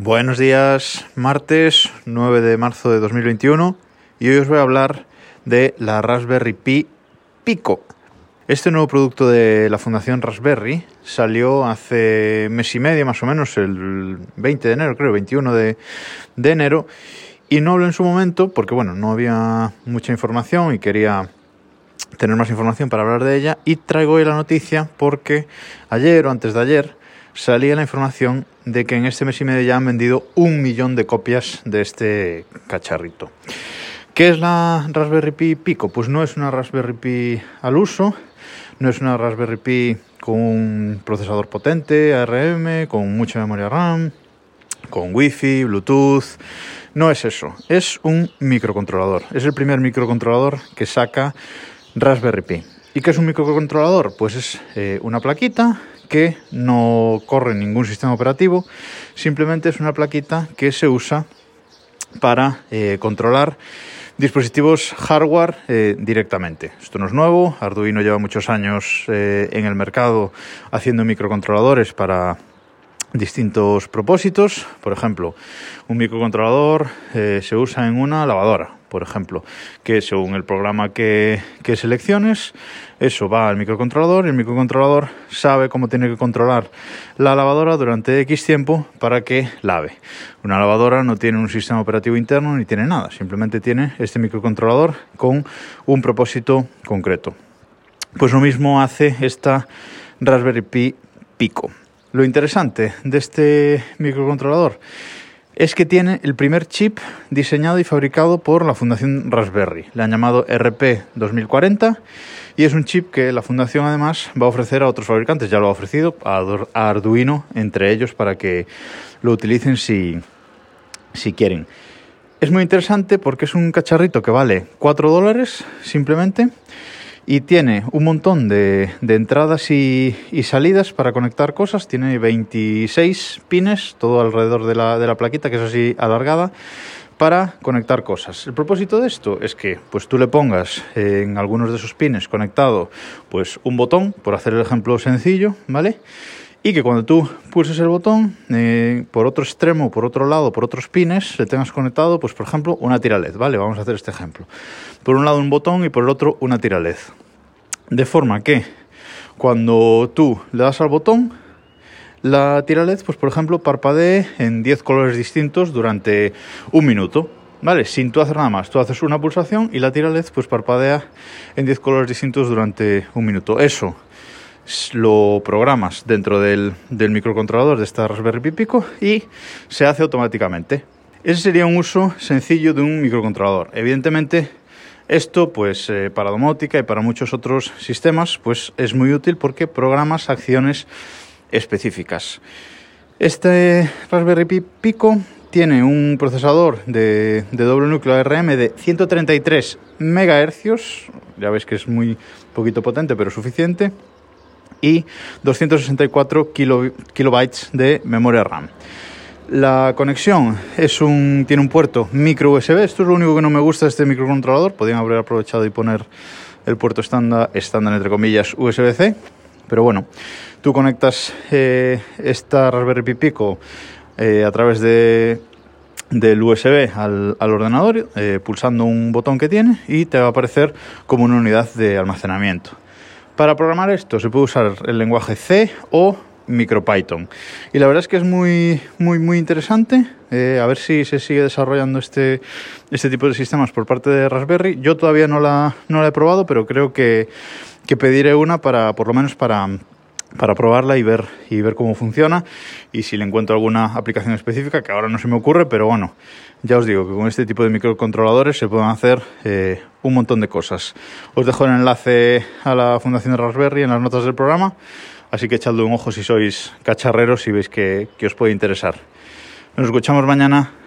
Buenos días, martes 9 de marzo de 2021 y hoy os voy a hablar de la Raspberry Pi Pico. Este nuevo producto de la Fundación Raspberry salió hace mes y medio más o menos, el 20 de enero, creo, 21 de, de enero, y no hablo en su momento porque bueno, no había mucha información y quería tener más información para hablar de ella y traigo hoy la noticia porque ayer o antes de ayer salía la información de que en este mes y medio ya han vendido un millón de copias de este cacharrito. ¿Qué es la Raspberry Pi Pico? Pues no es una Raspberry Pi al uso, no es una Raspberry Pi con un procesador potente, ARM, con mucha memoria RAM, con Wi-Fi, Bluetooth. No es eso, es un microcontrolador. Es el primer microcontrolador que saca Raspberry Pi. ¿Y qué es un microcontrolador? Pues es eh, una plaquita que no corre ningún sistema operativo, simplemente es una plaquita que se usa para eh, controlar dispositivos hardware eh, directamente. Esto no es nuevo, Arduino lleva muchos años eh, en el mercado haciendo microcontroladores para distintos propósitos. Por ejemplo, un microcontrolador se usa en una lavadora por ejemplo, que según el programa que, que, selecciones, eso va al microcontrolador y el microcontrolador sabe cómo tiene que controlar la lavadora durante X tiempo para que lave. Una lavadora no tiene un sistema operativo interno ni tiene nada, simplemente tiene este microcontrolador con un propósito concreto. Pues lo mismo hace esta Raspberry Pi Pico. Lo interesante de este microcontrolador es que tiene el primer chip diseñado y fabricado por la Fundación Raspberry. Le han llamado RP 2040 y es un chip que la Fundación además va a ofrecer a otros fabricantes, ya lo ha ofrecido a Arduino entre ellos para que lo utilicen si, si quieren. Es muy interesante porque es un cacharrito que vale 4 dólares simplemente y tiene un montón de, de entradas y, salidas para conectar cosas. Tiene 26 pines, todo alrededor de la, de la plaquita, que es así alargada, para conectar cosas. El propósito de esto es que pues tú le pongas en algunos de esos pines conectado pues un botón, por hacer el ejemplo sencillo, ¿vale? Y que cuando tú pulses el botón, eh, por otro extremo, por otro lado, por otros pines, le tengas conectado, pues por ejemplo, una tira LED, ¿vale? Vamos a hacer este ejemplo. Por un lado un botón y por el otro una tira LED. De forma que cuando tú le das al botón, la tira LED, pues por ejemplo, parpadee en 10 colores distintos durante un minuto. ¿Vale? Sin tú hacer nada más. Tú haces una pulsación y la tira LED pues parpadea en 10 colores distintos durante un minuto. Eso lo programas dentro del, del microcontrolador de esta Raspberry Pi Pico y se hace automáticamente. Ese sería un uso sencillo de un microcontrolador. Evidentemente, esto, pues, eh, para domótica y para muchos otros sistemas, pues es muy útil porque programas acciones específicas. Este Raspberry Pi Pico tiene un procesador de, doble núcleo ARM de 133 MHz, ya veis que es muy poquito potente, pero suficiente y 264 kilobytes de memoria RAM. La conexión es un, tiene un puerto micro USB. Esto es lo único que no me gusta de este microcontrolador. Podrían haber aprovechado y poner el puerto estándar, estándar entre comillas, USB-C. Pero bueno, tú conectas eh, esta Raspberry Pi Pico eh, a través de, del USB al, al ordenador, eh, pulsando un botón que tiene y te va a aparecer como una unidad de almacenamiento. Para programar esto se puede usar el lenguaje C o MicroPython. Y la verdad es que es muy, muy, muy interesante. Eh, a ver si se sigue desarrollando este, este tipo de sistemas por parte de Raspberry. Yo todavía no la, no la he probado, pero creo que, que pediré una para, por lo menos para para probarla y ver, y ver cómo funciona y si le encuentro alguna aplicación específica, que ahora no se me ocurre, pero bueno, ya os digo que con este tipo de microcontroladores se pueden hacer eh, un montón de cosas. Os dejo el enlace a la Fundación de Raspberry en las notas del programa, así que echadle un ojo si sois cacharreros y veis que, que os puede interesar. Nos escuchamos mañana.